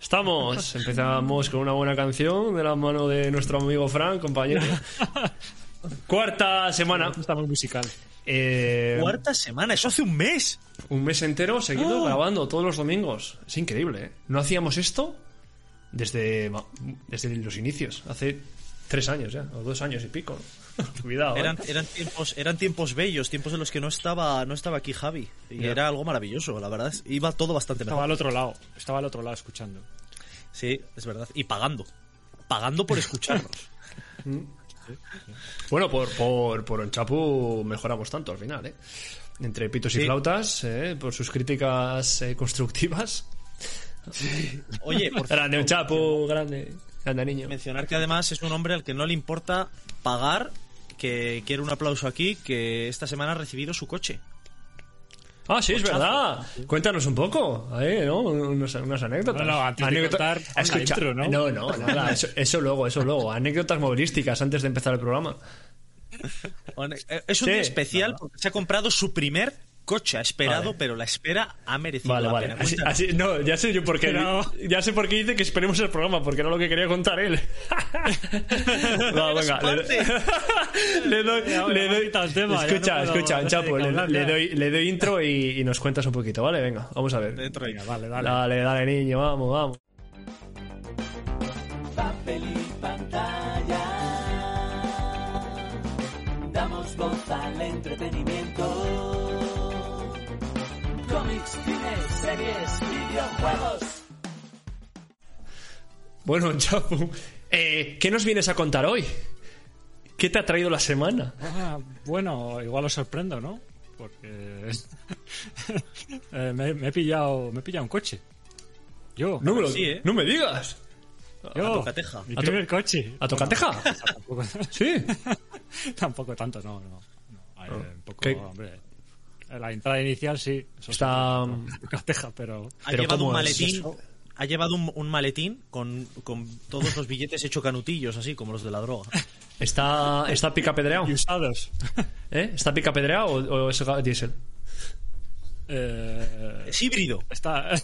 Estamos, empezamos con una buena canción de la mano de nuestro amigo Frank, compañero. Cuarta semana. Está muy musical. Eh, Cuarta semana, eso hace un mes. un mes entero seguido Oh. grabando todos los domingos. Es increíble, ¿eh? No hacíamos esto desde, desde los inicios, hace tres años ya, o dos años y pico. Cuidado. ¿eh? Eran, eran tiempos, eran tiempos bellos, tiempos en los que no estaba, no estaba aquí Javi. Y era algo maravilloso, la verdad. Iba todo bastante Estaba mejor. al otro lado. Estaba al otro lado escuchando. Sí, es verdad. Y pagando. Pagando por escucharnos. Bueno, por, por, por Onchapu mejoramos tanto al final, ¿eh? Entre pitos y Sí. flautas, ¿eh? por sus críticas eh, constructivas. Oye, por Grande Onchapu, grande. Grande niño. mencionar que además es un hombre al que no le importa pagar, que quiere un aplauso aquí, que esta semana ha recibido su coche. Ah, sí, es verdad. Cuéntanos un poco. ¿no? Unas, unas anécdotas. No, no, antes de Anécdota- contar, la intro, ¿no? No, no, nada, eso, eso luego, eso luego. Anécdotas movilísticas antes de empezar el programa. Eh, Es un Sí. día especial porque se ha comprado su primer coche. Ha esperado, Vale. pero la espera ha merecido Vale, la vale. pena. Así, Cuéntanos. así- no, ya sé yo por qué. Pero- Ya sé por qué dice que esperemos el programa, porque era lo que quería contar él. Va, venga, le, doy. Le doy- tema, escucha, no escucha, Chapo, le, doy, le doy intro y, y nos cuentas un poquito, ¿vale? Venga, vamos a ver. Dentro. Venga, vale, dale. Dale, dale, niño, vamos, vamos. papel y pantalla. Damos voz al entretenimiento. Cómics, cines, series, videojuegos. Bueno, Chapu, eh, ¿qué nos vienes a contar hoy? ¿Qué te ha traído la semana? Ah, bueno, igual os sorprendo, ¿no? Porque eh, me, me he pillado, me he pillado un coche. Yo, No me, lo- sí, ¿eh? no me digas. yo, tocateja. mi A to- primer coche. ¿A tocateja? Tampoco, Sí. tampoco tanto, no, no. no. Ay, Oh, un poco, ¿qué? hombre. La entrada inicial sí. Eso Está- sí, tocateja, pero Ha Pero llevado ¿cómo un maletín. Ha llevado un, un maletín con, con todos los billetes hecho canutillos, así como los de la droga. ¿Está, está pica pedreado? y usados. ¿Eh? ¿Está pica pedreado o, o es diésel? Eh, Es híbrido. está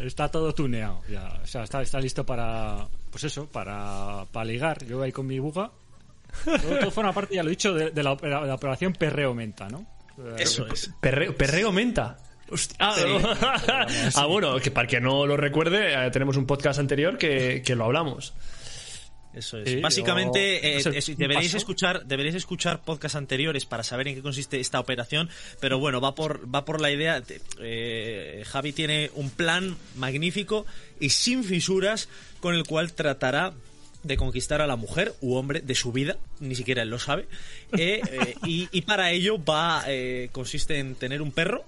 está todo tuneado ya o sea está, está listo para pues eso para, para ligar yo voy ahí con mi buga todo, todo forma parte ya lo he dicho de, de la, opera- de la operación perreo menta no Eso es. Perreo, perreo menta. Hostia. Ah, Sí. no. Ah, bueno, que para que no lo recuerde, eh, tenemos un podcast anterior que, que lo hablamos. Eso es. Sí, Básicamente, o- eh, no sé, deberéis escuchar, deberéis escuchar podcasts anteriores para saber en qué consiste esta operación. Pero bueno, va por, va por la idea. de- eh, Javi tiene un plan magnífico y sin fisuras con el cual tratará de conquistar a la mujer u hombre de su vida, ni siquiera él lo sabe. eh, eh, y, y para ello va, eh, consiste en tener un perro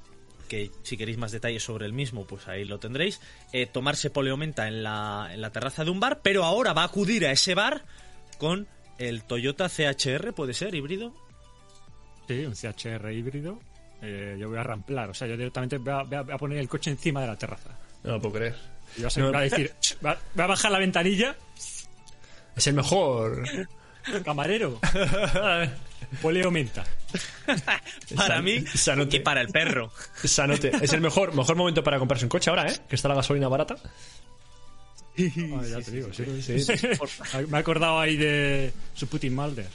que si queréis más detalles sobre el mismo, pues ahí lo tendréis. Eh, tomarse poliomenta en la, en la terraza de un bar, pero ahora va a acudir a ese bar con el Toyota CHR, puede ser, híbrido. sí un CHR híbrido Eh, yo voy a ramplar o sea yo directamente voy a, voy poner el coche encima de la terraza No lo puedo creer. y voy a, No. voy a decir voy a, voy a bajar la ventanilla Es el mejor. camarero poleo menta Para mí Sanote. y para el perro. Sanote. Es el mejor, mejor momento para comprarse un coche ahora, ¿eh? Que está la gasolina barata. Ah, ya te digo sí, Sí. me he acordado ahí de su Putin Mulder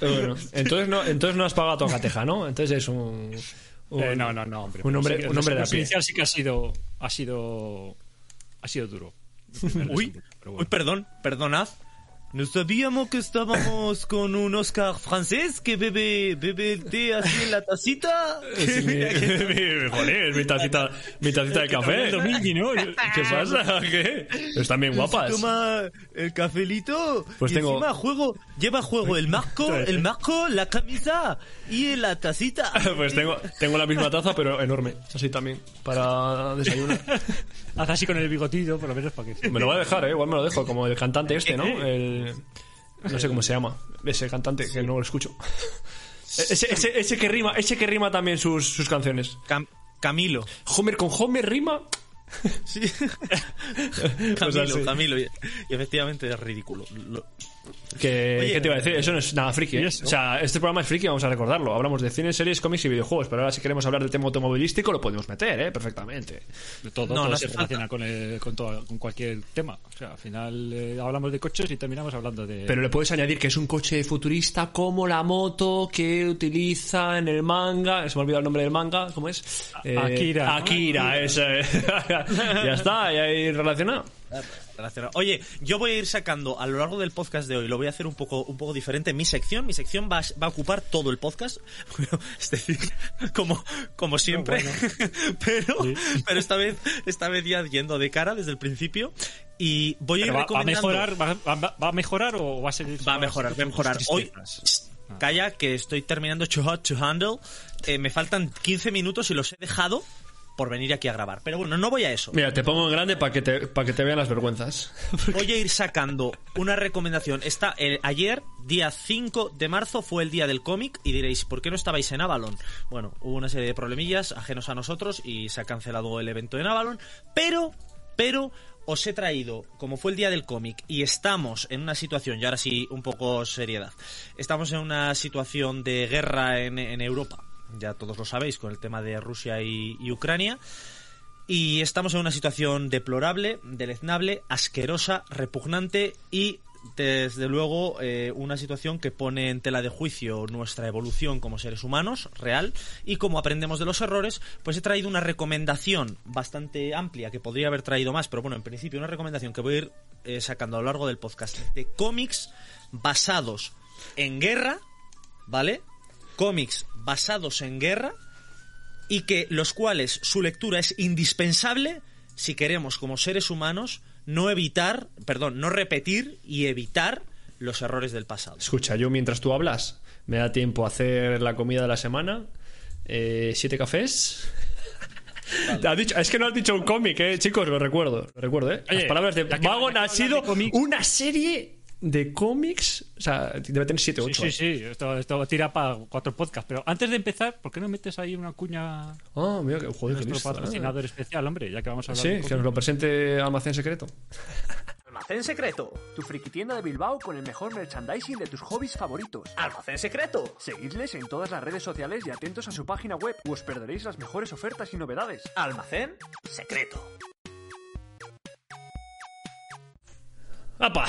Bueno, entonces no, entonces no has pagado tocateja, ¿no? Entonces es un... un- Eh, no, no, no, hombre. Un hombre, sí un hombre de a inicial sí que ha sido, ha sido, ha sido duro. Uy, uy, perdón, perdonad. No sabíamos que estábamos con un Oscar francés que bebe, bebe el té así en la tacita. Sí, mi- Joder, mi tacita, mi tacita de café. Domingui, ¿no? ¿Qué pasa? ¿Qué? Están bien guapas. Toma el cafelito. Pues y tengo- encima juego, lleva juego el marco, el marco, la camisa y la tacita. Pues tengo, tengo la misma taza, pero enorme. Así también, para desayunar. Haz así con el bigotito, por lo menos para que... Me lo voy a dejar, ¿eh? Igual me lo dejo, como el cantante este, ¿no? El... No sé cómo se llama. Ese cantante, que no lo escucho. Ese, ese, ese que rima, ese que rima también sus, sus canciones. Cam- Camilo. Homer con Homer rima. Sí. Pues Camilo, así. Camilo. y efectivamente es ridículo. Lo- Que, Oye, ¿Qué te iba a decir? Eso no es nada friki. ¿eh? O sea, este programa es friki, vamos a recordarlo. Hablamos de cine, series, cómics y videojuegos. Pero ahora, si queremos hablar del tema automovilístico, lo podemos meter, ¿eh? Perfectamente. De todo, No, todo no se relaciona con, el- con, todo- con cualquier tema. O sea, al final eh, hablamos de coches y terminamos hablando de... Pero le puedes añadir que es un coche futurista como la moto que utiliza en el manga. Se me ha olvidado el nombre del manga. ¿Cómo es? Eh, Akira, ¿no? Akira, eso es. ya está, ya hay relacionado. Relacionado. Oye, yo voy a ir sacando a lo largo del podcast de hoy, lo voy a hacer un poco, un poco diferente. Mi sección, mi sección va, a- va a ocupar todo el podcast. es decir, como, como siempre. pero, pero esta vez, esta vez ya yendo de cara desde el principio. Y voy a ir va, va a recomendando. mejorar, va, va- a mejorar o va a seguir? Va a mejorar, va a mejorar. Hoy, tristezas? calla, que estoy terminando Too Hot to Handle. Eh, me faltan 15 minutos y los he dejado por venir aquí a grabar. Pero bueno, no voy a eso. Mira, te pongo en grande para que, te, para que te vean las vergüenzas. Voy a ir sacando una recomendación. Esta, eh, ayer, día 5 de marzo, fue el día del cómic y diréis, ¿por qué no estabais en Avalon? Bueno, hubo una serie de problemillas ajenos a nosotros y se ha cancelado el evento en Avalon, pero, pero os he traído, como fue el día del cómic y estamos en una situación, y ahora sí, un poco seriedad, estamos en una situación de guerra en, en Europa, ya todos lo sabéis, con el tema de Rusia y- Ucrania. Y estamos en una situación deplorable, deleznable, asquerosa, repugnante y, desde luego, eh, una situación que pone en tela de juicio nuestra evolución como seres humanos, real, y como aprendemos de los errores, pues he traído una recomendación bastante amplia, que podría haber traído más, pero bueno, en principio una recomendación que voy a ir eh, sacando a lo largo del podcast, de cómics basados en guerra, ¿vale? Cómics basados en guerra y que los cuales su lectura es indispensable si queremos como seres humanos no evitar, perdón, no repetir y evitar los errores del pasado. Escucha, yo mientras tú hablas, me da tiempo a hacer la comida de la semana. eh, siete cafés. Has dicho- es que no has dicho un cómic, eh, chicos, lo recuerdo, lo recuerdo, eh. Las Oye, palabras de que ha sido de una serie de cómics. O sea, debe tener siete o Sí, ocho. sí, sí, esto, esto tira para cuatro podcasts. Pero antes de empezar, ¿por qué no metes ahí una cuña Ah, mira, que joder, nuestro listo, eh. patrocinador especial, hombre? Ya que vamos a hablar Sí, de que nos lo presente Almacén Secreto. Almacén Secreto, tu friki tienda de Bilbao con el mejor merchandising de tus hobbies favoritos. Almacén secreto. Seguidles en todas las redes sociales y atentos a su página web, o os perderéis las mejores ofertas y novedades. Almacén secreto. ¡Apa!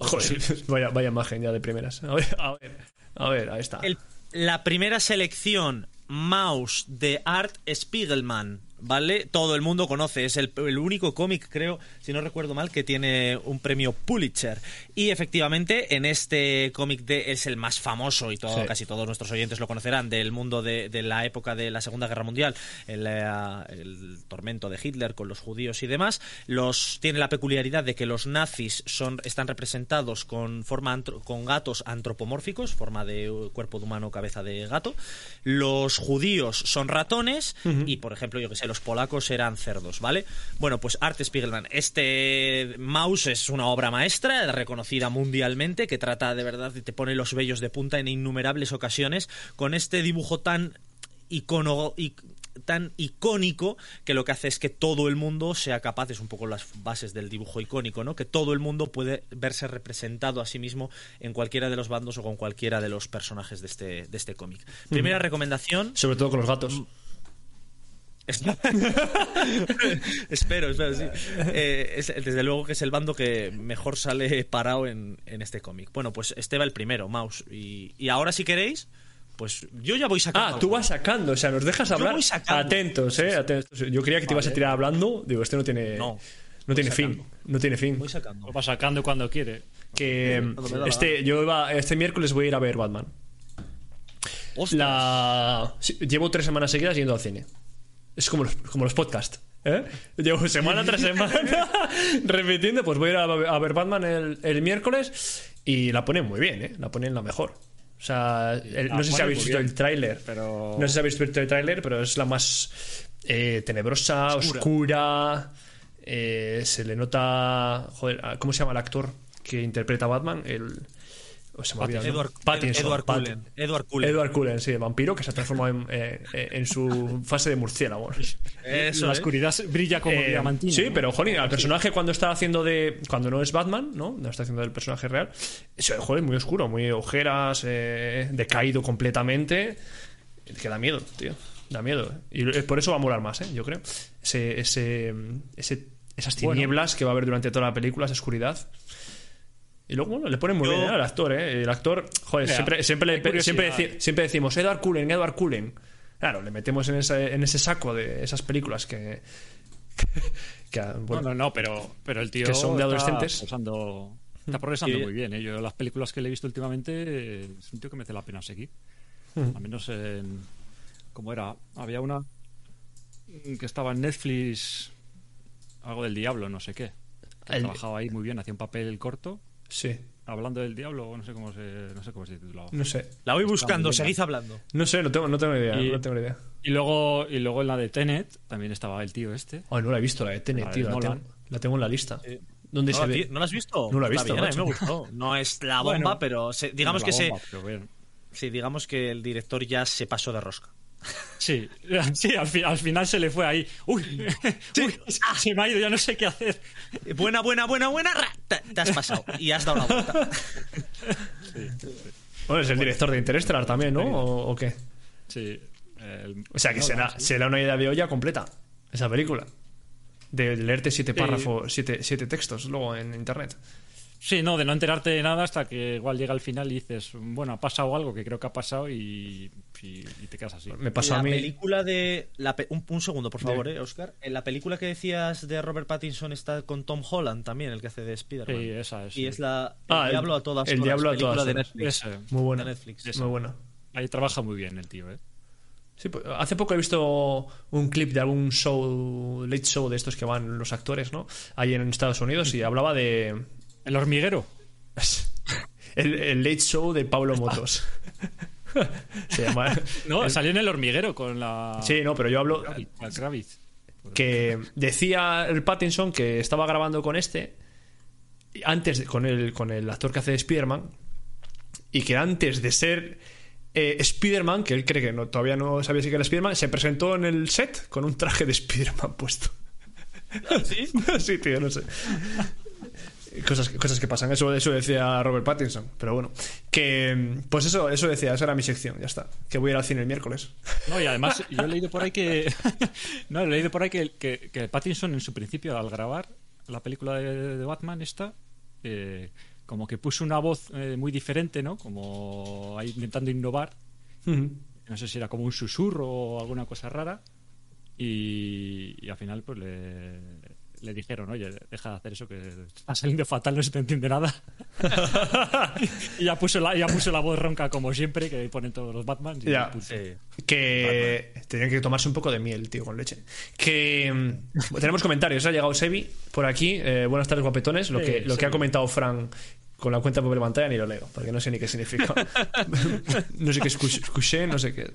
Joder, vaya, vaya imagen ya de primeras. A ver, a ver, a ver, ahí está. El- la primera selección Mouse de Art Spiegelman, ¿vale? Todo el mundo conoce, es el, el único cómic, creo, si no recuerdo mal, que tiene un premio Pulitzer. Y efectivamente, en este cómic de, es el más famoso, y todo, Sí. casi todos nuestros oyentes lo conocerán, del mundo de, de la época de la Segunda Guerra Mundial, el, eh, el tormento de Hitler con los judíos y demás. Los, tiene la peculiaridad de que los nazis son, están representados con, forma antro- con gatos antropomórficos, forma de eh, cuerpo de humano, cabeza de gato. Los judíos son ratones y, por ejemplo, yo que sé, los polacos eran cerdos, ¿vale? Bueno, pues Art Spiegelman. Este Mouse es una obra maestra, reconocida mundialmente, que trata de verdad y te pone los vellos de punta en innumerables ocasiones con este dibujo tan icono tan icónico que lo que hace es que todo el mundo sea capaz, es un poco las bases del dibujo icónico, ¿no? Que todo el mundo puede verse representado a sí mismo en cualquiera de los bandos o con cualquiera de los personajes de este, de este cómic. Primera recomendación. Sobre todo con los gatos. espero, espero, sí. Eh, es- desde luego que es el bando que mejor sale parado en, en este cómic. Bueno, pues este va el primero, Mouse. Y, y ahora, si queréis, pues yo ya voy sacando. Ah, tú vas sacando, o sea, nos dejas hablar. voy sacando. Atentos, eh, atentos. Yo creía que te ibas a tirar hablando. Digo, este no tiene. No, no tiene voy fin. No tiene fin. Voy sacando. Lo va sacando cuando quiere. Que la este, yo iba, este miércoles voy a ir a ver Batman. La... sí, Llevo tres semanas seguidas yendo al cine. Es como los, como los podcasts. ¿eh? Llevo semana tras semana repitiendo. Pues voy a ir a, a ver Batman el, el miércoles y la ponen muy bien, ¿eh? La ponen la mejor. O sea, el- no sé si habéis visto bien, el tráiler. pero- No sé si habéis visto el tráiler, pero es la más eh, tenebrosa, oscura. eh, se le nota. Joder, ¿cómo se llama el actor que interpreta a Batman? El. Pues se me Edward. Pattinson, Edward Pat- Cullen. Edward Cullen. Edward Cullen, sí, vampiro que se ha transformado en, eh, eh, en su fase de murciélago. Eso, la ¿eh? oscuridad brilla como Eh, diamantina. sí, ¿no? pero jolín, al personaje cuando está haciendo de. Cuando no es Batman, ¿no? No está haciendo del personaje real. Joder, muy oscuro, muy ojeras, eh, decaído completamente. Que da miedo, tío. Da miedo. Y por eso va a molar más, ¿eh? Yo creo. Ese, ese, ese- esas tinieblas que va a haber durante toda la película, esa oscuridad. Y luego, bueno, le ponen muy Yo- bien ¿eh? al actor, ¿eh? El actor, joder, Mira, siempre, siempre, siempre, deci- siempre decimos Edward Cullen, Edward Cullen. Claro, le metemos en ese, en ese saco de esas películas que. que bueno, no, no, no, pero, pero el tío Que son de está adolescentes. progresando- está progresando Y- muy bien. ¿eh? Yo las películas que le he visto últimamente es un tío que merece la pena seguir. Al menos en... ¿Cómo era? Había una mm, que estaba en Netflix, algo del diablo, no sé qué. Que El- trabajaba ahí muy bien, hacía un papel corto, Sí, hablando del diablo, no sé cómo se, no sé cómo se titulaba. no sé. La voy buscando, seguid hablando. No sé, no tengo, no tengo ni idea. Y- No tengo idea. Y luego, y luego en la de Tenet también estaba el tío este. Ay, no la he visto, la de Tenet, La de tío. La tengo, la tengo en la lista. ¿Dónde ¿No, se la ve? ¿No la has visto? No la he Está visto, bien, a mí me gustó. No es la bomba, Bueno, pero se- digamos La que se, bomba, sí, digamos que el director ya se pasó de rosca. Sí, sí al, fi- al final se le fue ahí. Uy, uy, se me ha ido, ya no sé qué hacer. Buena, buena, buena, buena. Te, te has pasado y has dado la vuelta. Bueno, es el director de Interstellar también, ¿no? ¿O, o qué? Sí. el- O sea, que no, será, sí. será una idea de olla completa, esa película. De leerte siete Sí. párrafos, siete, siete textos luego en internet. Sí, no, de no enterarte de nada hasta que igual llega al final y dices, bueno, ha pasado algo que creo que ha pasado y, y- y te quedas así. Me pasó la a mí. película de. la pe- un, un segundo, por favor, eh, Oscar. En la película que decías de Robert Pattinson está con Tom Holland también, el que hace de Spider-Man. Sí, esa es. Y sí. es la. El Ah, el- Diablo a todas el Diablo a todas de. Netflix. Ese. Muy buena. de Netflix. Muy buena. Ahí trabaja muy bien el tío, ¿eh? Sí, pues, hace poco he visto un clip de algún show, late show de estos que van los actores, ¿no? Ahí en Estados Unidos y hablaba de. El hormiguero. El, el late show de Pablo Motos. Se llama. No, salió en el hormiguero con la. Sí, no, pero yo hablo. la Kravitz. que decía el Pattinson que estaba grabando con este antes de- con el con el actor que hace de Spider-Man y que antes de ser eh, Spider-Man que él cree que no, todavía no sabía si era Spider-Man se presentó en el set con un traje de Spider-Man puesto ¿Sí? sí tío no sé Cosas, cosas que pasan, eso, eso decía Robert Pattinson. Pero bueno, que pues eso, eso decía, esa era mi sección, ya está. Que voy a ir al cine el miércoles. No, y además yo he leído por ahí que. no, he leído por ahí que, que, que Pattinson en su principio, al grabar la película de, de Batman, esta, eh, como que puso una voz eh, muy diferente, ¿no? Como ahí intentando innovar. No sé si era como un susurro o alguna cosa rara. Y, y al final, pues le, le dijeron, oye, deja de hacer eso que está saliendo fatal, no se te entiende nada. y ya puso, la, ya puso la voz ronca como siempre, que ponen todos los Batman. y Ya. punto. Que tenían que tomarse un poco de miel, tío, con leche. Que mm, tenemos comentarios. Ha llegado Sebi por aquí. Eh, buenas tardes, guapetones. Lo, Sí, que, lo que ha comentado Fran con la cuenta de papel pantalla ni lo leo, porque no sé ni qué significa. no sé qué es cush- cushé, no sé qué.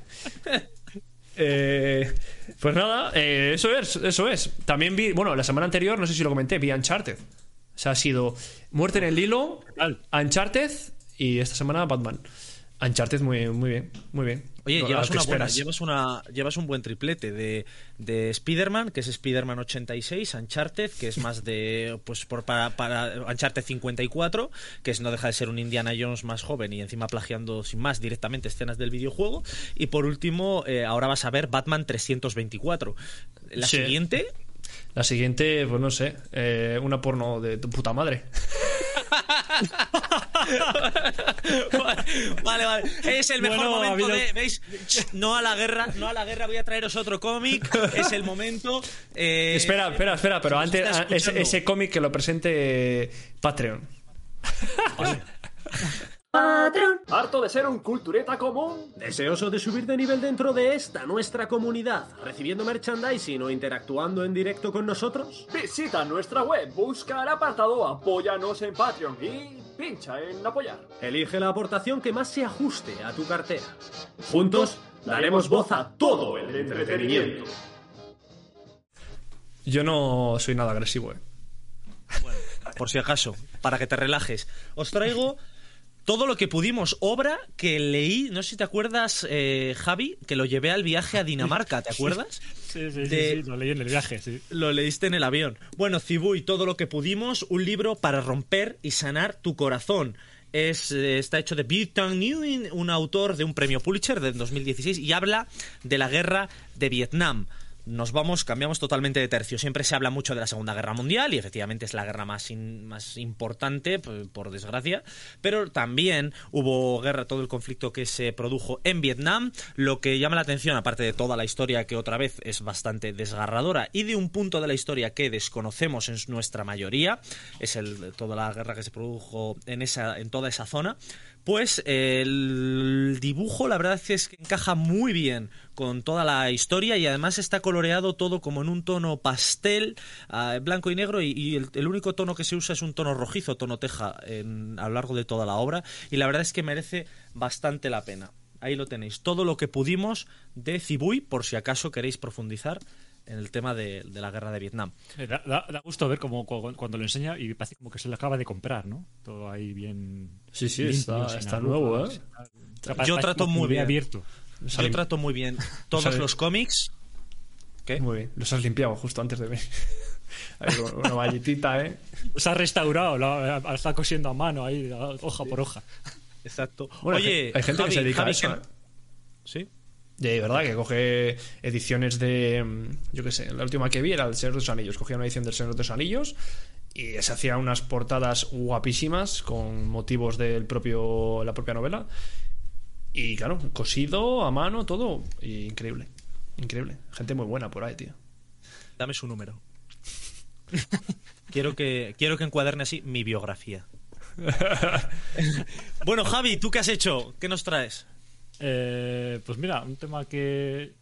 Eh, pues nada, eh, eso es, eso es. También vi, bueno, la semana anterior, no sé si lo comenté, vi Uncharted. O sea, ha sido Muerte en el Hilo? Uncharted y esta semana Batman. Uncharted muy, muy bien, muy bien. Oye, llevas una buena, llevas una, llevas un buen triplete de, de Spider-Man, que es Spider-Man 86, Uncharted, que es más de, pues por, para, para Uncharted 54, que es no deja de ser un Indiana Jones más joven y encima plagiando sin más directamente escenas del videojuego. Y por último, eh, ahora vas a ver Batman 324. La Sí. siguiente, La siguiente, pues no sé, eh, una porno de tu puta madre. vale, vale. Es el mejor Bueno, momento habido- de. ¿Veis? No a la guerra, no a la guerra, voy a traeros otro cómic. Es el momento. eh, espera, espera, espera, pero antes ah, ese cómic que lo presente Patreon. ¿Harto de ser un cultureta común? ¿Deseoso de subir de nivel dentro de esta nuestra comunidad, recibiendo merchandising o interactuando en directo con nosotros? Visita nuestra web, busca el apartado Apóyanos en Patreon y pincha en apoyar. Elige la aportación que más se ajuste a tu cartera. Juntos daremos voz a todo el entretenimiento. Yo no soy nada agresivo, eh. por si acaso, para que te relajes. Os traigo Todo lo que pudimos, obra que leí, no sé si te acuerdas, eh, Javi, que lo llevé al viaje a Dinamarca, ¿te acuerdas? Sí, sí, sí, De- sí, lo leí en el viaje, sí. Lo leíste en el avión. Bueno, Cibuy, todo lo que pudimos, un libro para romper y sanar tu corazón. Es, eh, está hecho de Butang Nguyen, un autor de un premio Pulitzer del 2016, y habla de la guerra de Vietnam. Nos vamos, cambiamos totalmente de tercio. Siempre se habla mucho de la Segunda Guerra Mundial y efectivamente es la guerra más, in- más importante, p- por desgracia. Pero también hubo guerra, todo el conflicto que se produjo en Vietnam. Lo que llama la atención, aparte de toda la historia que otra vez es bastante desgarradora y de un punto de la historia que desconocemos en nuestra mayoría, es el, toda la guerra que se produjo en, esa, en toda esa zona. Pues el dibujo, la verdad es que encaja muy bien con toda la historia y además está coloreado todo como en un tono pastel, ah, blanco y negro, y, y el, el único tono que se usa es un tono rojizo, tono teja, en- a lo largo de toda la obra, y la verdad es que merece bastante la pena. Ahí lo tenéis, todo lo que pudimos de Cibuy, por si acaso queréis profundizar en el tema de, de la guerra de Vietnam. Eh, Da, da- da gusto ver como cu- cuando lo enseña y parece como que se lo acaba de comprar, ¿no? Todo ahí bien. Sí, sí, limpio, está- nuevo, ¿eh? Yo trato muy bien. abierto. Los Yo lim- trato muy bien todos Sabe- los cómics. ¿Qué? Muy bien. Los has limpiado justo antes de venir. Ahí, una valletita, ¿eh? Se ha restaurado, lo ha- está cosiendo a mano ahí, hoja por hoja. Exacto. Bueno, hay Oye, hay gente que Javi, se dedica Javi, a eso, que- ¿eh? ¿Sí? De verdad, que coge ediciones de. mm, Yo qué sé, la última que vi era El Señor de los Anillos. Cogía una edición del Señor de los Anillos y se hacía unas portadas guapísimas con motivos del propio la propia novela. Y claro, cosido a mano, todo. y increíble. Increíble. Gente muy buena por ahí, tío. Dame su número. quiero que quiero que encuaderne así mi biografía. bueno, Javi, ¿tú qué has hecho? ¿Qué nos traes? Eh, pues mira, un tema que,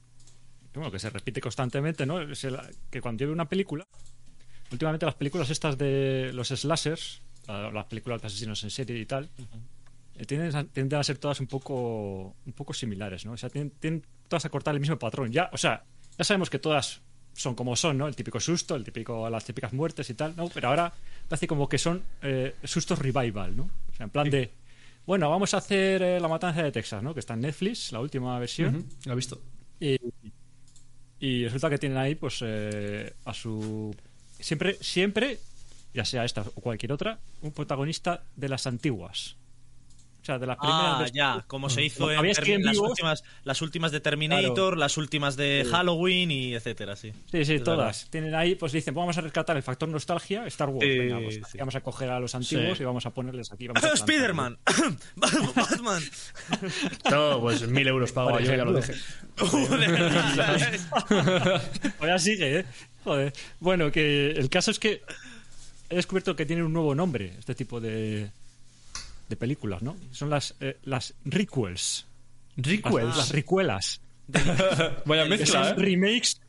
que, bueno, que se repite constantemente, ¿no? Es el- que cuando yo veo una película, últimamente las películas estas de los slashers, la- las películas de asesinos en serie y tal, tienden, a, tienden a ser todas un poco, un poco similares, ¿no? O sea, tienden, tienden todas a cortar el mismo patrón. Ya, o sea, ya sabemos que todas son como son, ¿no? El típico susto, el típico, las típicas muertes y tal, ¿no? Pero ahora parece como que son eh, sustos revival, ¿no? O sea, en plan de, bueno, vamos a hacer eh, la matanza de Texas, ¿no? Que está en Netflix, la última versión. Ujú, Lo he visto. Y, y resulta que tienen ahí, pues, eh, a su. Siempre, siempre, ya sea esta o cualquier otra, un protagonista de las antiguas. O sea, de las primeras. Ah, ya, como se hizo en las, últimas, las últimas de Terminator, Claro. las últimas de Halloween y etcétera, sí. Sí, sí, Es todas. Tienen ahí, pues dicen, vamos a rescatar el factor nostalgia, Star Wars. Sí, Venga, pues, sí. vamos a coger a los antiguos Sí. y vamos a ponerles aquí. Vamos a plantar. Spider-Man, Batman. No, pues mil euros pago yo, ya lo dije. O ya sigue, ¿eh? Joder. Bueno, que el caso es que he descubierto que tiene un nuevo nombre este tipo de, de películas, ¿no? Son las, eh, las requels. Las, Requels. las recuelas. Vaya mezcla, ¿eh? remakes.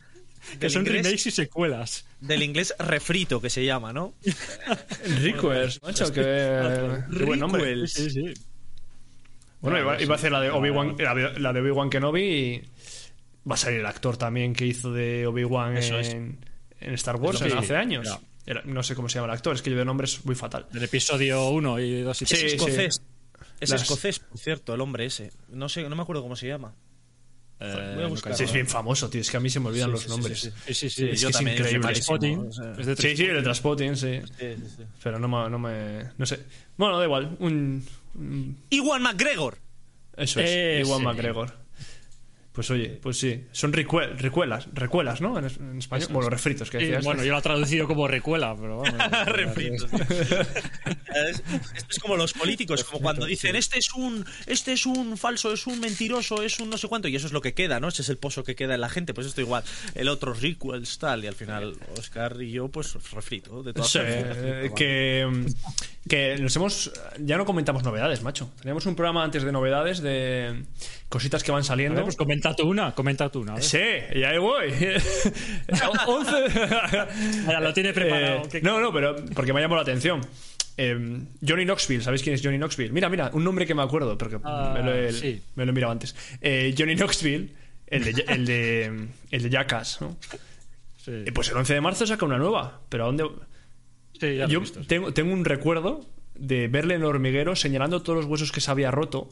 Que son inglés. remakes y secuelas. Del inglés refrito, que se llama, ¿no? Requels, macho, qué, qué buen nombre. Requels. Sí, sí. Bueno, iba, iba a hacer la de Obi-Wan la, de- Obi-Wan Kenobi y va a salir el actor también que hizo de Obi-Wan en, en Star Wars hace años. Era- no sé cómo se llama el actor, es que yo de nombre es muy fatal. Del episodio 1 y 2 y Sí, Es 3. escocés. Es Las- escocés, por cierto, el hombre ese. No sé, no me acuerdo cómo se llama. Eh, Voy a buscar. Sí, es bien famoso, tío. Es que a mí se me olvidan los nombres. Sí, sí, sí. Sí, es yo que es también, increíble. o sea. es de Sí, sí, el de Transpotting, sí. Sí, sí, sí. Pero no me, no me. No sé. Bueno, da igual. Un. Iwan McGregor. eso es. Iwan McGregor. Pues oye, pues sí. Son recuel- recuelas, recuelas, ¿no? En, en español. Bueno, refritos que decías. bueno, yo lo he traducido como recuela, pero vamos. Refritos. Es- Esto es como los políticos, como cuando dicen este es un este es un falso, es un mentiroso, es un no sé cuánto, y eso es lo que queda, ¿no? Ese es el pozo que queda en la gente, pues esto igual. El otro requels tal, y al final Oscar y yo, pues refrito, de todas Sí, formas. eh, que, que nos hemos. Ya no comentamos novedades, macho. Teníamos un programa antes de novedades de cositas que van saliendo. ver, pues comenta tú una, comenta tú una. Sí, y ahí voy. 11. Vaya, lo tiene preparado. Eh, ¿Qué- no, no, pero porque me llamó la atención. Eh, Johnny Knoxville, ¿sabéis quién es Johnny Knoxville? Mira, mira, un nombre que me acuerdo, porque Ah, me, lo he, sí. me lo he mirado antes. Eh, Johnny Knoxville, el de, el de, el de Jackass, ¿no? Sí, Eh, pues el 11 de marzo saca una nueva, pero ¿a dónde...? Sí, ya lo he Yo visto, sí. tengo, tengo un recuerdo de verle en el hormiguero señalando todos los huesos que se había roto,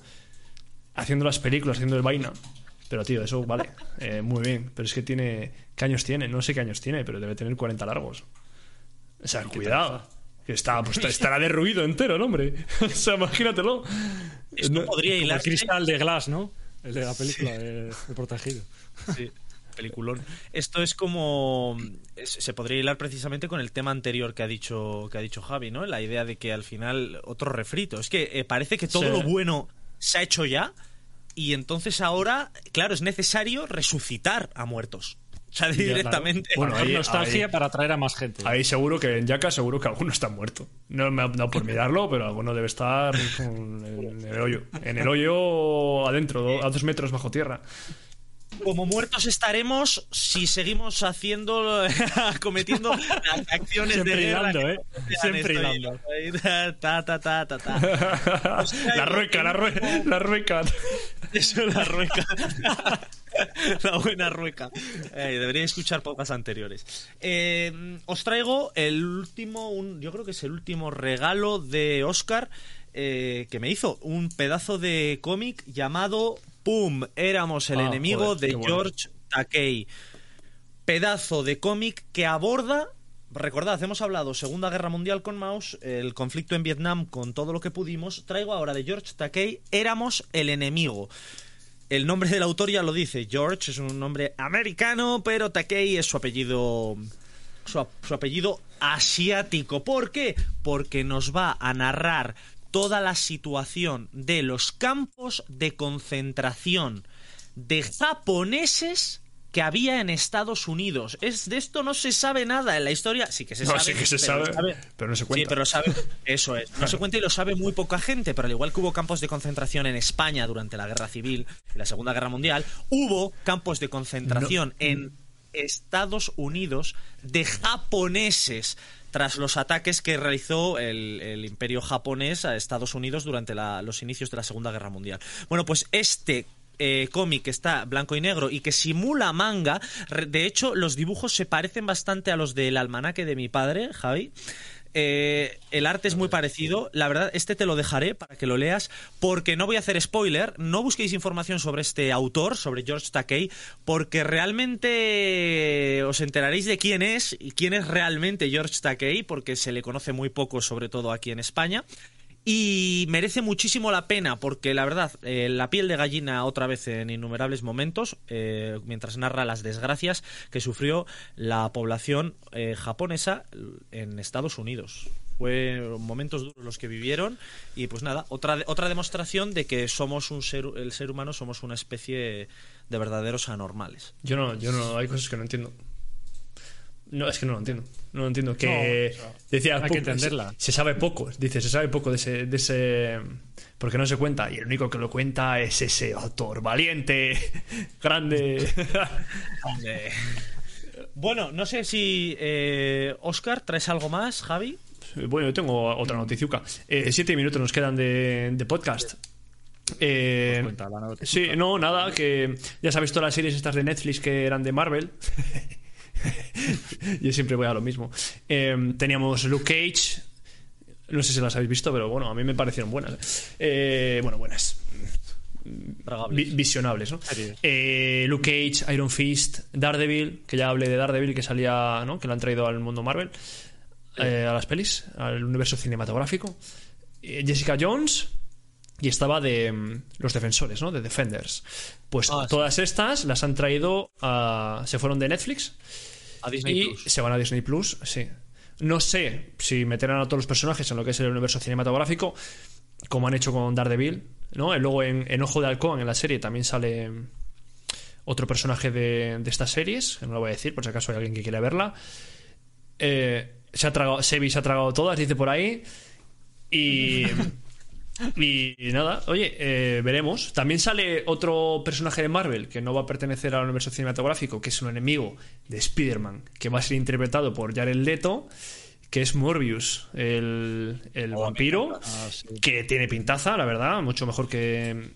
haciendo las películas, haciendo el vaina. Pero tío, eso vale, eh, muy bien. Pero es que tiene. ¿Qué años tiene? No sé qué años tiene, pero debe tener 40 largos. O sea, cuidado. Que está, pues, estará derruido entero el hombre. o sea, imagínatelo. Esto No- podría Como el hilarse. cristal de Glass, ¿no? El de la película de, de Protegido. Sí, peliculón. Esto es como se podría hilar precisamente con el tema anterior que ha dicho que ha dicho Javi, ¿no? La idea de que al final otro refrito. Es que eh, parece que todo Sí. lo bueno se ha hecho ya y entonces ahora, claro, es necesario resucitar a muertos. O sea, directamente. Bueno, Bueno, ahí- nostalgia ahí- para atraer a más gente. Ahí seguro que en Yaka seguro que alguno está muerto. No dado por mirarlo, pero alguno debe estar en el hoyo. En el hoyo adentro, a dos metros bajo tierra. Como muertos estaremos si seguimos haciendo, cometiendo las acciones Siempre de guerra. hilando, ¿eh? Siempre hilando. Ta, ta, ta, ta, ta. La rueca, la rueca, la rueca. Eso, la rueca. la buena rueca. Eh, debería escuchar pocas anteriores. Eh, os traigo el último, un- yo creo que es el último regalo de Oscar eh, que me hizo. Un pedazo de cómic llamado Pum, éramos el Ah, enemigo joder, de bueno. George Takei. Pedazo de cómic que aborda Recordad, hemos hablado Segunda Guerra Mundial con Maus, el conflicto en Vietnam con todo lo que pudimos. Traigo ahora de George Takei, Éramos el enemigo. El nombre del autor ya lo dice. George es un nombre americano, pero Takei es su apellido. Su, su apellido asiático. ¿Por qué? Porque nos va a narrar toda la situación de los campos de concentración de japoneses que había en Estados Unidos. Es de esto no se sabe nada en la historia. Sí que se No, sabe. sí que se pero sabe, pero no se cuenta. Sí, pero sabe. Eso es. No se cuenta y lo sabe muy poca gente, pero al igual que hubo campos de concentración en España durante la Guerra Civil y la Segunda Guerra Mundial, hubo campos de concentración en Estados Unidos de japoneses tras los ataques que realizó el, imperio japonés a Estados Unidos durante la- los inicios de la Segunda Guerra Mundial. Bueno, pues este eh, cómic que está blanco y negro y que simula manga. De hecho, los dibujos se parecen bastante a los del almanaque de mi padre, Javi. Eh, el arte es muy parecido. La verdad, este te lo dejaré para que lo leas, porque no voy a hacer spoiler. No busquéis información sobre este autor, sobre George Takei, porque realmente os enteraréis de quién es y quién es realmente George Takei, porque se le conoce muy poco, sobre todo aquí en España. Y merece muchísimo la pena porque la verdad, eh, la piel de gallina otra vez en innumerables momentos, eh, mientras narra las desgracias que sufrió la población eh, japonesa en Estados Unidos. Fue momentos duros los que vivieron y pues nada, otra, otra demostración de que somos un ser, el ser humano somos una especie de verdaderos anormales. Yo no, yo no, hay cosas que no entiendo. No, es que no lo entiendo. No lo entiendo. Que No, o sea, decía, hay que poco- entenderla. Se, se sabe poco, dice, se sabe poco de ese, de ese. Porque no se cuenta. Y el único que lo cuenta es ese autor valiente, grande. Eh, Bueno, no sé si eh, Oscar, ¿traes algo más, Javi? bueno, yo tengo otra noticiuca. Eh, siete minutos nos quedan de, de podcast. Eh, Pues cuenta noticia. sí, no, nada, que ya sabes todas las series estas de Netflix que eran de Marvel. Yo siempre voy a lo mismo. Eh, teníamos Luke Cage. No sé si las habéis visto, pero bueno, a mí me parecieron buenas. Eh, bueno, buenas. Vi- visionables, ¿no? Eh, Luke Cage, Iron Fist, Daredevil, que ya hablé de Daredevil, que salía, ¿no? Que lo han traído al mundo Marvel, eh, a las pelis, al universo cinematográfico. Jessica Jones, y estaba de mm, los defensores, ¿no? De Defenders. Pues Ah, sí. todas estas las han traído a. Se fueron de Netflix A Disney y Plus. se van a Disney Plus, sí. No sé si meterán a todos los personajes en lo que es el universo cinematográfico, como han hecho con Daredevil, ¿no? Y luego en, en Ojo de Halcón, en la serie, también sale otro personaje de, de estas series, que no lo voy a decir por si acaso hay alguien que quiera verla. Eh, se ha tragado, Sebi se ha tragado todas, dice por ahí. Y. Y nada, oye, eh, veremos. También sale otro personaje de Marvel que no va a pertenecer al universo cinematográfico, que es un enemigo de Spider-Man, que va a ser interpretado por Jared Leto, que es Morbius, el, el vampiro, Ah, sí. que tiene pintaza, la verdad, mucho mejor que.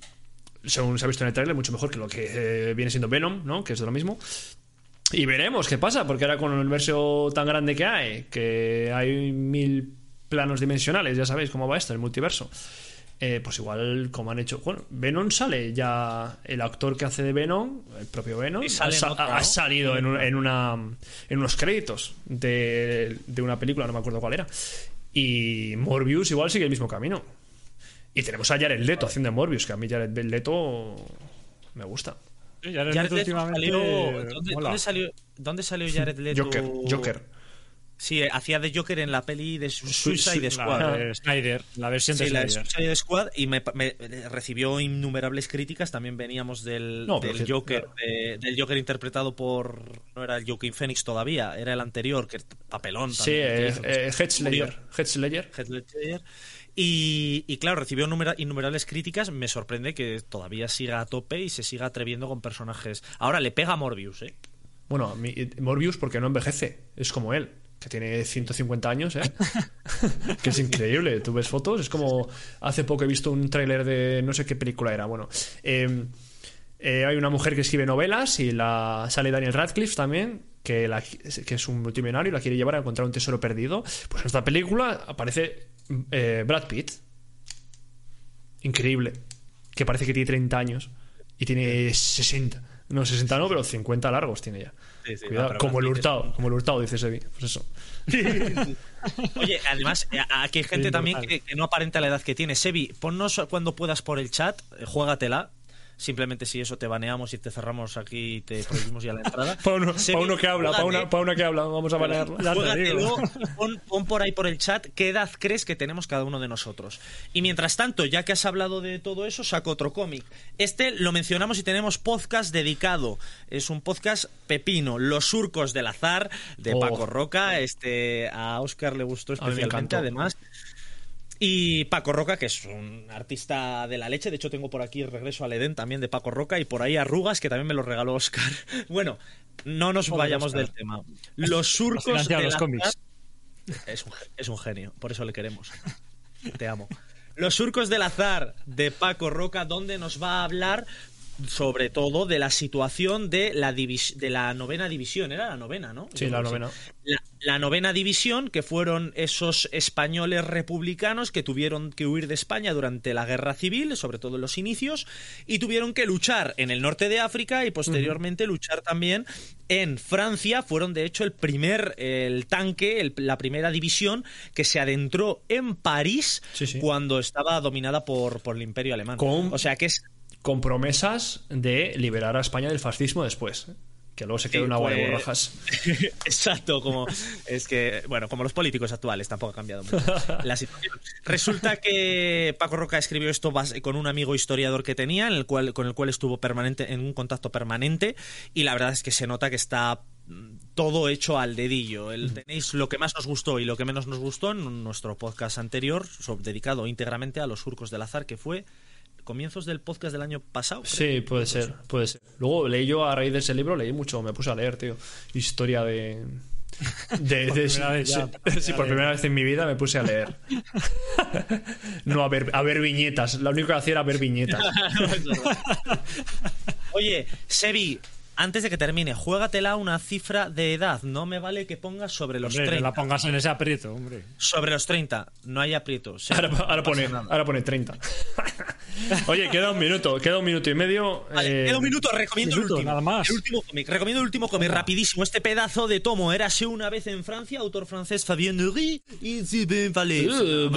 Según se ha visto en el trailer, mucho mejor que lo que eh, viene siendo Venom, ¿no? Que es de lo mismo. Y veremos qué pasa, porque ahora con el universo tan grande que hay, que hay mil planos dimensionales, ya sabéis cómo va esto, el multiverso. Eh, pues igual, como han hecho. Bueno, Venom sale ya. El actor que hace de Venom, el propio Venom, ha, salido en, un- en una, en unos créditos de, de una película, no me acuerdo cuál era. Y Morbius igual sigue el mismo camino. Y tenemos a Jared Leto haciendo de Morbius, que a mí Jared Leto me gusta. Jared Jared Leto Leto últimamente salió- ¿dónde, mola. dónde salió, ¿Dónde salió Jared Leto? Joker, Joker. Sí, eh, hacía de Joker en la peli de Su- Suicide Squad. La de Snyder, la versión de Sí, la de. Suicide Squad y me, me- recibió innumerables críticas. También veníamos del, No, Joker, claro. de- del Joker interpretado por no era el Joaquin Phoenix todavía, era el anterior, que papelón. Sí, también, que eh, eh, Ledger. Heath Ledger. Y, y claro, recibió numera- innumerables críticas. Me sorprende que todavía siga a tope y se siga atreviendo con personajes. Ahora le pega a Morbius, ¿eh? Bueno, mí- Morbius porque no envejece. Es como él, que tiene 150 años, ¿eh? que es increíble. Tú ves fotos, es como... Hace poco he visto un tráiler de no sé qué película era. Bueno, eh, eh, hay una mujer que escribe novelas y la sale Daniel Radcliffe también, que, la- que es un multimillonario y la quiere llevar a encontrar un tesoro perdido. Pues en esta película aparece eh, Brad Pitt. Increíble. Que parece que tiene 30 años y tiene 60. No, 60 no, pero 50 largos tiene ya. Sí, sí, Cuidado, no, pero como el es hurtado, como el hurtado, dice Sebi. Pues eso. Oye, además, eh, aquí hay gente Sí, también que no aparenta la edad que tiene. Sebi, ponnos cuando puedas por el chat, eh, juégatela. Simplemente si eso te baneamos y te cerramos aquí y te prohibimos ya la entrada. Para uno, Sebi, pa' uno que habla, para una, pa' una que habla, vamos a y pon, pon por ahí por el chat qué edad crees que tenemos cada uno de nosotros. Y mientras tanto, ya que has hablado de todo eso, saco otro cómic. Este lo mencionamos y tenemos podcast dedicado. Es un podcast pepino, Los surcos del azar, de Oh. Paco Roca. Este, a Oscar le gustó especialmente, además. Y Paco Roca, que es un artista de la leche. De hecho, tengo por aquí Regreso al Edén también de Paco Roca. Y por ahí Arrugas, que también me lo regaló Oscar. Bueno, no nos vayamos del tema. Los surcos del los cómics. es un, es un genio, por eso le queremos. Te amo. Los surcos del azar de Paco Roca, donde nos va a hablar sobre todo de la situación de la, de la novena división. Era la novena, ¿no? Sí, la novena. La, la novena división, que fueron esos españoles republicanos que tuvieron que huir de España durante la guerra civil, sobre todo en los inicios, y tuvieron que luchar en el norte de África y posteriormente luchar también en Francia. Fueron, de hecho, el primer, el tanque, el- la primera división que se adentró en París Sí, sí. cuando estaba dominada por, por el imperio alemán. Con- O sea que es Con promesas de liberar a España del fascismo después. ¿eh? Que luego se quedó Sí, en agua de pues- borrajas. Exacto, como es que, bueno, como los políticos actuales, tampoco ha cambiado mucho la situación. Resulta que Paco Roca escribió esto con un amigo historiador que tenía, en el cual, con el cual estuvo permanente, en un contacto permanente, y la verdad es que se nota que está mm, todo hecho al dedillo. El- tenéis lo que más nos gustó y lo que menos nos gustó en nuestro podcast anterior, dedicado íntegramente a los surcos del azar, que fue comienzos del podcast del año pasado. creo. Sí, puede ser, puede ser. Luego leí yo a raíz de ese libro, leí mucho, me puse a leer, tío. Historia de. de, de- primera vez ya, sí, por sí, primera vez en mi vida me puse a leer. no a ver, a ver viñetas. Lo único que hacía era ver viñetas. Oye, Sebi, antes de que termine, juégatela una cifra de edad. No me vale que pongas sobre los Hombre, no 30. la pongas en ese aprieto, hombre. Sobre los 30. No hay aprieto. Sebi, Ahora, ahora no pone, pasa nada. ahora pone 30. Oye, queda un minuto, queda un minuto y medio. Vale, eh, queda un minuto, recomiendo minuto, el último. nada más. El último cómic. Recomiendo el último cómic, rapidísimo. Este pedazo de tomo. Érase una vez en Francia, autor francés Fabien Nury. Y bien, vale. eh.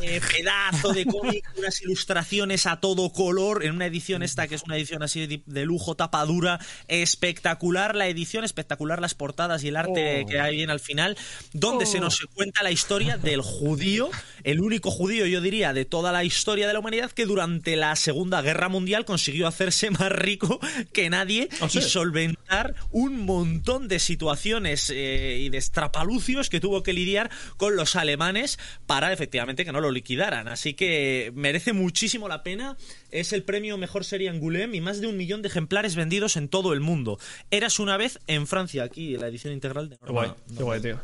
Eh, pedazo de cómic, unas ilustraciones a todo color, en una edición esta que es una edición así de, de lujo, tapadura, espectacular la edición, espectacular las portadas y el arte Oh. que hay bien al final, donde se nos cuenta la historia del judío, el único judío, yo diría, de toda la historia de la humanidad que durante la Segunda Guerra Mundial consiguió hacerse más rico que nadie ¿Ah, y solventar un montón de situaciones eh, y de estrapalucios que tuvo que lidiar con los alemanes para efectivamente que no lo liquidaran. Así que merece muchísimo la pena. Es el premio Mejor Serie Angoulême y más de un millón de ejemplares vendidos en todo el mundo. Eras una vez en Francia, aquí la edición integral de Qué guay, qué guay, tío.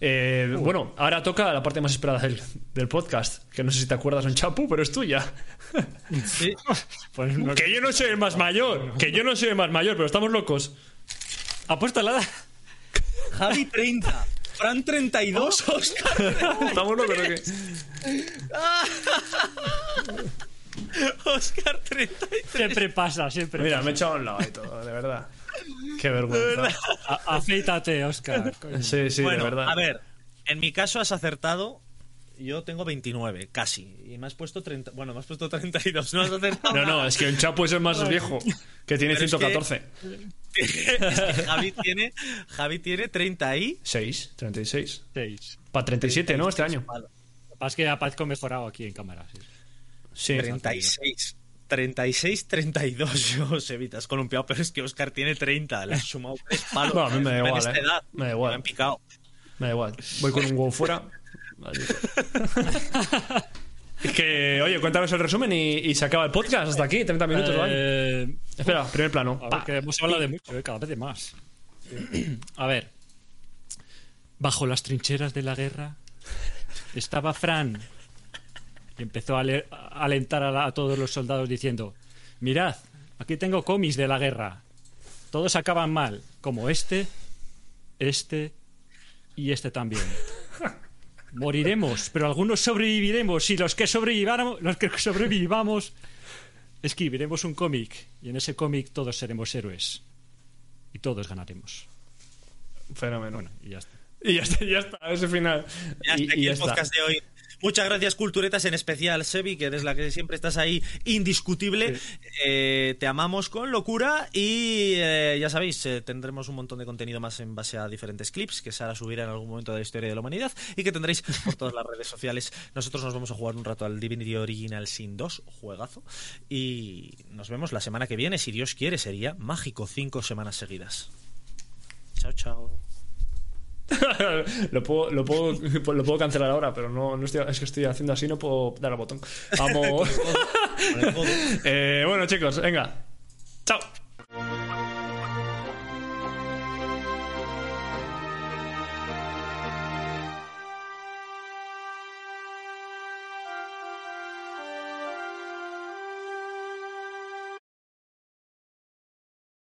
Eh, bueno, ahora toca la parte más esperada del, del podcast, que no sé si te acuerdas, un chapu, pero es tuya. Sí. Pues no- que yo no soy el más mayor, que yo no soy el más mayor, pero estamos locos. ¿Ha puesto la? Javi 30. Fran 32, Oscar. ¿Estamos locos o qué? Oscar 33. Siempre pasa, siempre Mira, pasa. me he echado a un lado y todo, de verdad. Qué vergüenza. A- afeítate, Oscar. coño. Sí, sí, bueno, de verdad. a ver, en mi caso has acertado. Yo tengo 29, casi. Y me has puesto 30. Bueno, me has puesto 32. No has acertado. No, no, es que el Chapo es el más viejo, que tiene Pero es que- 114. Es que Javi tiene, Javi tiene 30 y. 6, 36. Seis. Para 37, ¿no? Este año. Lo que pasa es que aparezco mejorado aquí en cámara. sí. Sí. 36. 36, 32, yo Sevita, has columpiado, pero es que Oscar tiene 30, le has sumado tres palos. No, a mí me da igual, esta eh. edad, Me da igual. Me han picado. Me da igual. Voy con un huevo fuera. Es que, oye, cuéntanos el resumen y, y se acaba el podcast hasta aquí, 30 minutos, ¿vale? Eh, Espera, primer plano. A ver, que hemos hablado de mucho, eh, cada vez de más. A ver. Bajo las trincheras de la guerra estaba Fran y empezó a, ale- a alentar a, la- a todos los soldados diciendo: Mirad, aquí tengo cómics de la guerra. Todos acaban mal, como este, este y este también. Moriremos, pero algunos sobreviviremos y los que sobrevivamos, los que sobrevivamos escribiremos un cómic y en ese cómic todos seremos héroes y todos ganaremos. Fenómeno. Bueno, y ya está. Y ya está, ya está, ese final. Ya y, está aquí y ya el está. podcast de hoy. Muchas gracias, Culturetas, en especial Sebi, que eres la que siempre estás ahí, indiscutible. Eh, te amamos con locura y eh, ya sabéis, eh, tendremos un montón de contenido más en base a diferentes clips que Sara subirá en algún momento de la historia de la humanidad y que tendréis por todas las redes sociales. Nosotros nos vamos a jugar un rato al Divinity Original Sin 2, juegazo. Y nos vemos la semana que viene, si Dios quiere, sería mágico cinco semanas seguidas. Chao, chao. lo, puedo, lo, puedo, lo puedo cancelar ahora, pero no, no estoy, es que estoy haciendo así, no puedo dar al botón. Vamos. Eh, bueno, chicos, venga.